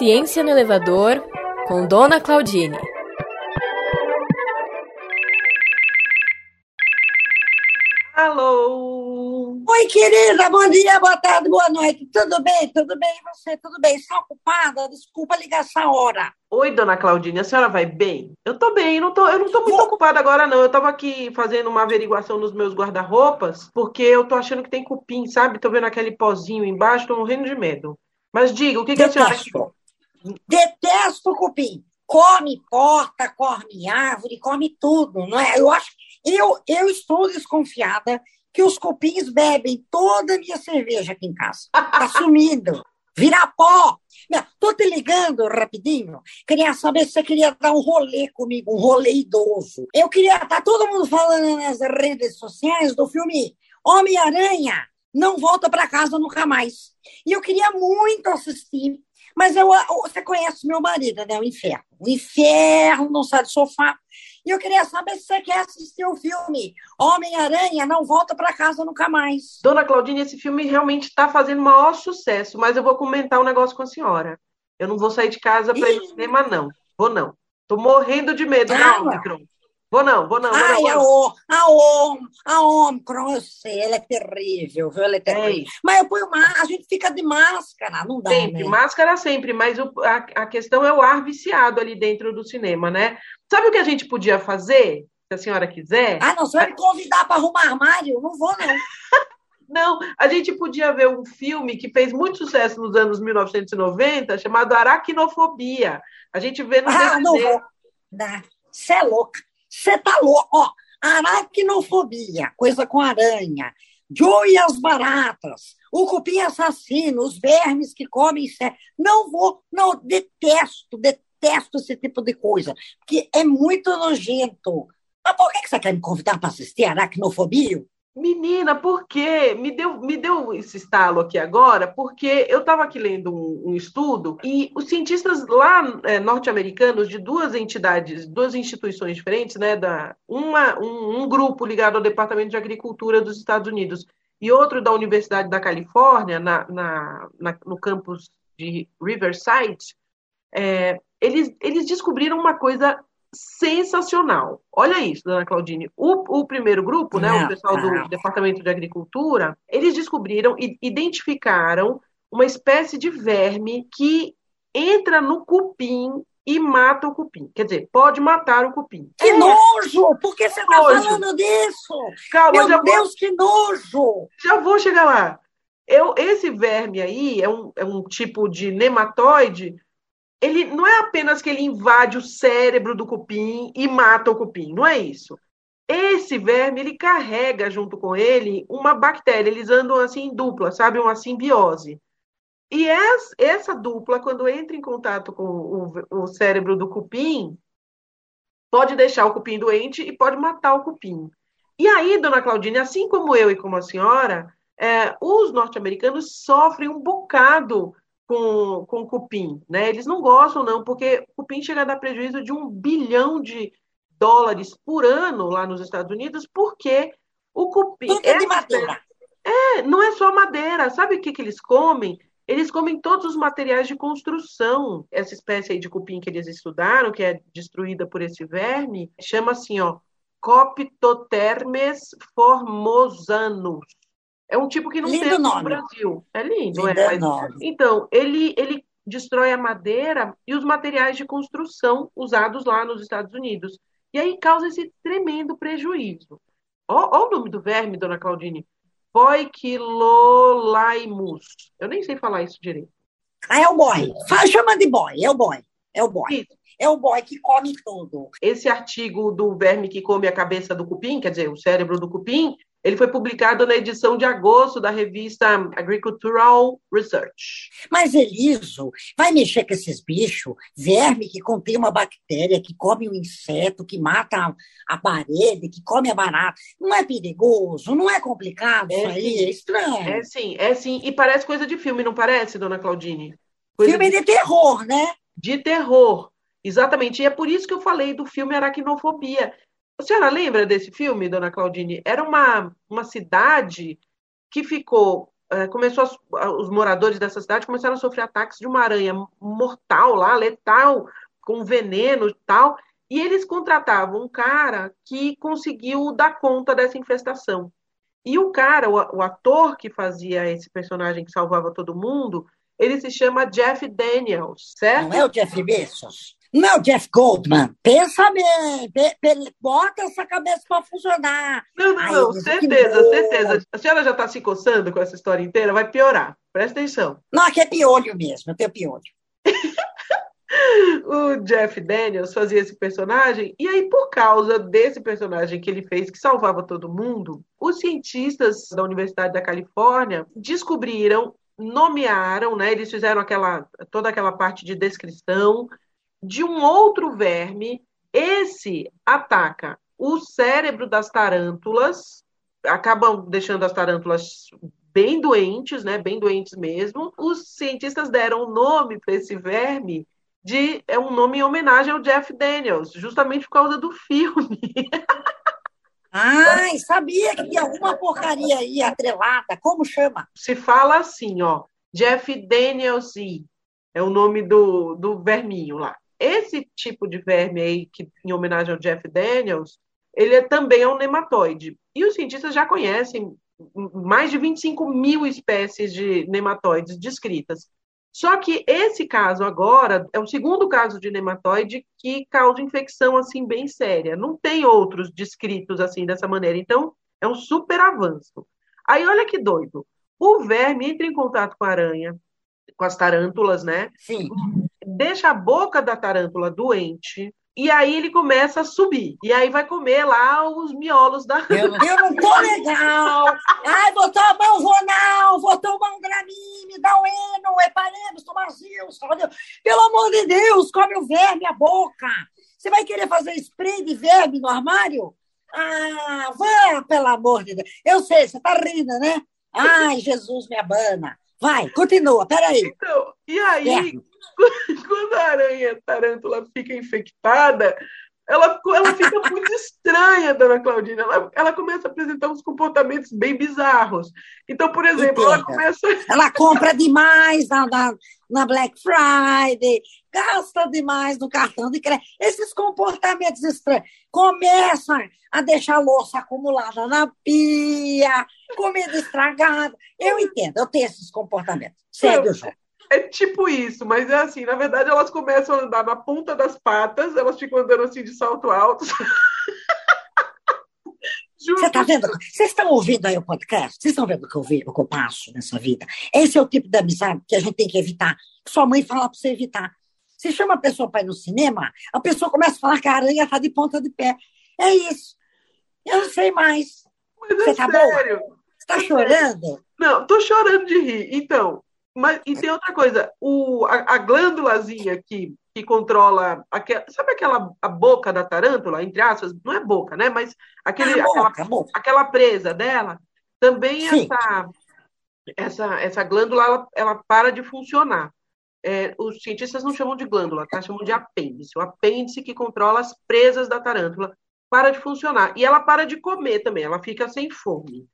Ciência no Elevador, com Dona Claudine. Alô! Oi, querida, bom dia, boa tarde, boa noite. Tudo bem? Tudo bem? E você? Tudo bem? Está ocupada? Desculpa ligar essa hora. Oi, dona Claudine, a senhora vai bem? Eu tô bem, não tô, eu não tô muito Vou- ocupada agora, não. Eu tava aqui fazendo uma averiguação nos meus guarda-roupas, porque eu tô achando que tem cupim, sabe? Tô vendo aquele pozinho embaixo, tô morrendo de medo. Mas diga, o que que a senhora Detesto. Detesto cupim. Come porta, come árvore, come tudo, não é? Eu acho, eu, eu estou desconfiada que os cupins bebem toda a minha cerveja aqui em casa. Tá sumindo. Vira pó. Tô te ligando rapidinho. Queria saber se você queria dar um rolê comigo, um rolê idoso. Eu queria. Tá todo mundo falando nas redes sociais do filme Homem-Aranha. Não volta para casa nunca mais. E eu queria muito assistir, mas eu, você conhece meu marido, né? O inferno. O inferno não sai do sofá. E eu queria saber se você quer assistir o filme Homem-Aranha Não Volta para Casa Nunca Mais. Dona Claudine, esse filme realmente está fazendo maior sucesso, mas eu vou comentar um negócio com a senhora. Eu não vou sair de casa para ir no cinema, não. Vou não. Tô morrendo de medo da. Omicron. Vou não, vou não, vou Ai, não. a, não. o, a, Om, a Omicron, eu sei, ela é terrível, viu? Ela é terrível. Ei, Mas eu ponho uma, a gente fica de máscara, não dá, Sempre, né? máscara sempre, mas o- a, a questão é o ar viciado ali dentro do cinema, né? Sabe o que a gente podia fazer, se a senhora quiser? Ah, não, você vai me convidar para arrumar armário? Não vou, não. Não, a gente podia ver um filme que fez muito sucesso nos anos 1990, chamado Aracnofobia. A gente vê no Ah, não DVD. vou. Você é louca. Você tá louca. Ó, aracnofobia, coisa com aranha. Joe e as baratas. O cupim assassino, os vermes que comem. Não vou, não, detesto, detesto esse tipo de coisa. Porque é muito nojento. Mas por que você quer me convidar para assistir aracnofobia? Menina, por quê? Me deu, me deu esse estalo aqui agora, porque eu estava aqui lendo um, um estudo e os cientistas lá eh, norte-americanos de duas entidades, duas instituições diferentes, né, da, uma, um, um grupo ligado ao Departamento de Agricultura dos Estados Unidos e outro da Universidade da Califórnia, na, na, na- no campus de Riverside, eh, eles, eles descobriram uma coisa sensacional. Olha isso, dona Claudine. O, o primeiro grupo, né, o Não, pessoal do não. Departamento de Agricultura, eles descobriram e identificaram uma espécie de verme que entra no cupim e mata o cupim. Quer dizer, pode matar o cupim. Que É, nojo! Por que você está falando disso? Calma, Meu vou, Deus, que nojo! já vou chegar lá. Eu, esse verme aí é um, é um tipo de nematóide. Ele não é apenas que ele invade o cérebro do cupim e mata o cupim, não é isso. Esse verme, ele carrega junto com ele uma bactéria, eles andam assim em dupla, sabe? Uma simbiose. E es- essa dupla, quando entra em contato com o, o cérebro do cupim, pode deixar o cupim doente e pode matar o cupim. E aí, dona Claudine, assim como eu e como a senhora, é, os norte-americanos sofrem um bocado com, com cupim, né? Eles não gostam, não, porque o cupim chega a dar prejuízo de um bilhão de dólares por ano lá nos Estados Unidos, porque o cupim. Tudo é de essa madeira. é, não é só madeira. Sabe o que que eles comem? Eles comem todos os materiais de construção. Essa espécie aí de cupim que eles estudaram, que é destruída por esse verme, chama assim, ó, Coptotermes formosanus. É um tipo que não Lindo tem no. Brasil. É lindo, Lindo é. Mas, nome. então, ele, ele destrói a madeira e os materiais de construção usados lá nos Estados Unidos. E aí causa esse tremendo prejuízo. Ó o nome do verme, dona Claudine. Poikilolaimus. Eu nem sei falar isso direito. Ah, é o boy. Fala, chama de boy. É o boy. É o boy. Isso. É o boy que come tudo. Esse artigo do verme que come a cabeça do cupim, quer dizer, o cérebro do cupim, ele foi publicado na edição de agosto da revista Agricultural Research. Mas, Eliso, vai mexer com esses bichos, verme que contém uma bactéria, que come um inseto, que mata a, parede, que come a barata. Não é perigoso? Não é complicado isso É, aí? sim. É estranho. É sim, é sim. E parece coisa de filme, não parece, dona Claudine? Coisa Filme de terror, né? de terror. Exatamente. E é por isso que eu falei do filme Aracnofobia. A senhora lembra desse filme, dona Claudine? Era uma, uma cidade que ficou é, começou a, os moradores dessa cidade começaram a sofrer ataques de uma aranha mortal lá, letal, com veneno e tal, e eles contratavam um cara que conseguiu dar conta dessa infestação. E o cara, o, o ator que fazia esse personagem que salvava todo mundo, ele se chama Jeff Daniels, certo? Não é o Jeff Bezos? Não é Jeff Goldman. Pensa bem, bota essa cabeça para funcionar. Não, não, não, certeza, certeza. A senhora já está se coçando com essa história inteira, vai piorar. Presta atenção. Não, aqui é piolho mesmo, eu tenho piolho. o Jeff Daniels fazia esse personagem, e aí, por causa desse personagem que ele fez, que salvava todo mundo, os cientistas da Universidade da Califórnia descobriram, nomearam, né? Eles fizeram aquela, toda aquela parte de descrição de um outro verme. Esse ataca o cérebro das tarântulas, acabam deixando as tarântulas bem doentes, né? Bem doentes mesmo. Os cientistas deram o nome para esse verme de é um nome em homenagem ao Jeff Daniels, justamente por causa do filme. Ai, sabia que tinha alguma porcaria aí atrelada. Como chama? Se fala assim, ó. Jeff Daniels E. É o nome do, do verminho lá. Esse tipo de verme aí, que, em homenagem ao Jeff Daniels, ele é, também é um nematóide. E os cientistas já conhecem mais de 25 mil espécies de nematóides descritas. Só que esse caso agora é o segundo caso de nematóide que causa infecção assim bem séria. Não tem outros descritos assim dessa maneira. Então, é um super avanço. Aí olha que doido. O verme entra em contato com a aranha, com as tarântulas, né? Sim. Deixa a boca da tarântula doente, e aí ele começa a subir. E aí vai comer lá os miolos da. Eu, eu não tô legal. Ai, vou tomar um Ronal, vou tomar um Gramine, dá um Eno, Eparemos, Tomazios. Pelo amor de Deus, come o verme a boca. Você vai querer fazer spray de verme no armário? Ah, vá, pelo amor de Deus. Eu sei, você tá rindo, né? Ai, Jesus me abana. Vai, continua, peraí. Então, e aí, quando a aranha tarântula fica infectada, ela, ela fica muito estranha, dona Claudina. Ela, ela começa a apresentar uns comportamentos bem bizarros. Então, por exemplo, ela começa. Ela compra demais na, na, na, Black Friday, gasta demais no cartão de crédito. Esses comportamentos estranhos começam a deixar a louça acumulada na pia, comida estragada. Eu entendo, eu tenho esses comportamentos. Segue o jogo. É tipo isso, mas é assim, na verdade elas começam a andar na ponta das patas, elas ficam andando assim de salto alto. Você está vendo? Vocês estão ouvindo aí o podcast? Vocês estão vendo o que eu, vi, o que eu passo nessa vida? Esse é o tipo de amizade que a gente tem que evitar. Sua mãe fala para você evitar. Você chama a pessoa para ir no cinema, a pessoa começa a falar que a aranha está de ponta de pé. É isso. Eu não sei mais. Mas é você está sério? boa? Você está chorando? Não, estou chorando de rir. Então, mas, e tem outra coisa, o, a, a glândulazinha que, que controla, aquela, sabe aquela a boca da tarântula, entre aspas, não é boca, né? Mas aquele, aquela, boca. aquela presa dela, também essa, essa, essa glândula ela, ela para de funcionar. É, os cientistas não chamam de glândula, tá? chamam de apêndice. O apêndice que controla as presas da tarântula para de funcionar. E ela para de comer também, ela fica sem fome.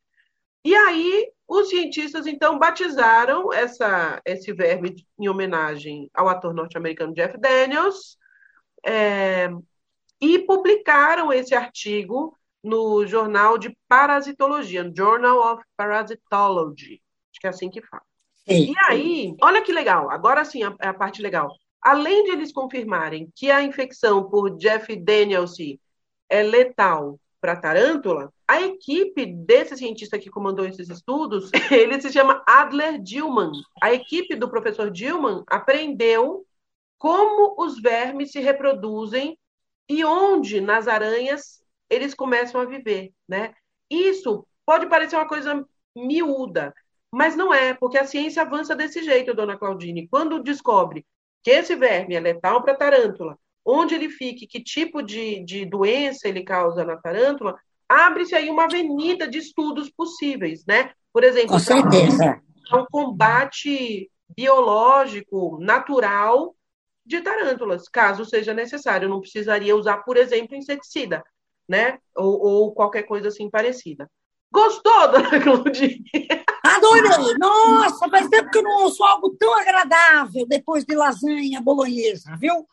E aí, os cientistas, então, batizaram essa, esse verme em homenagem ao ator norte-americano Jeff Daniels é, e publicaram esse artigo no jornal de parasitologia, Journal of Parasitology. Acho que é assim que fala. Sim. E aí, olha que legal, agora sim a, a parte legal. Além de eles confirmarem que a infecção por Jeff Daniels é letal para tarântula, a equipe desse cientista que comandou esses estudos, ele se chama Adler Dillman. A equipe do professor Dillman aprendeu como os vermes se reproduzem e onde nas aranhas eles começam a viver, né? Isso pode parecer uma coisa miúda, mas não é, porque a ciência avança desse jeito, dona Claudine. Quando descobre que esse verme é letal para tarântula, onde ele fique, que tipo de, de doença ele causa na tarântula, abre-se aí uma avenida de estudos possíveis, né? Por exemplo, Com certeza. um combate biológico, natural de tarântulas, caso seja necessário. Não precisaria usar, por exemplo, inseticida, né? Ou, ou qualquer coisa assim parecida. Gostou, dona Claudine? Adorei! Nossa, faz tempo que eu não ouço algo tão agradável depois de lasanha bolonhesa, viu?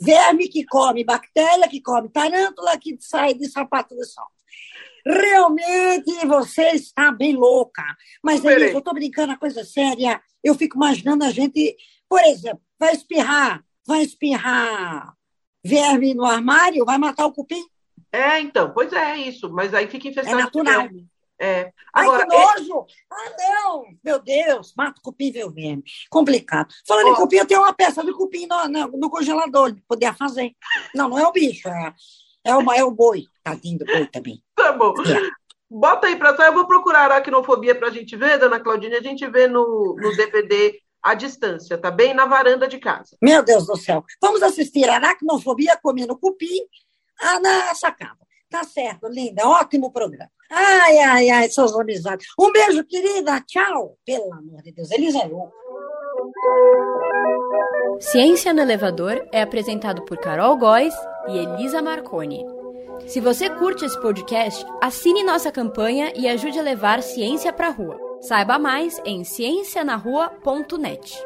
Verme que come bactéria, que come tarântula, que sai de sapato de sol. Realmente você está bem louca. Mas, Elisa, eu estou brincando, a coisa séria. Eu fico imaginando a gente, por exemplo, vai espirrar, vai espirrar verme no armário, vai matar o cupim? É, então, pois é isso. Mas aí fica infestado. É natural. É. Agora, Ai, que nojo! Ah, não! Meu Deus! Mata cupim vermelho. Complicado. Falando oh. em cupim, eu tenho uma peça de cupim no, no, no congelador, de poder fazer. Não, não é o bicho, é, é, o, é o boi. Tadinho do boi também. Tá bom. É. Bota aí pra trás, eu vou procurar aracnofobia pra gente ver, dona Claudine. A gente vê no, no DVD à distância, tá bem? Na varanda de casa. Meu Deus do céu. Vamos assistir aracnofobia comendo cupim ah, na sacada. Tá certo, linda. Ótimo programa. Ai, ai, ai, suas amizades. Um beijo, querida. Tchau. Pelo amor de Deus. Elisa é louca. Ciência no Elevador é apresentado por Carol Góes e Elisa Marconi. Se você curte esse podcast, assine nossa campanha e ajude a levar ciência para rua. Saiba mais em ciencianarrua.net.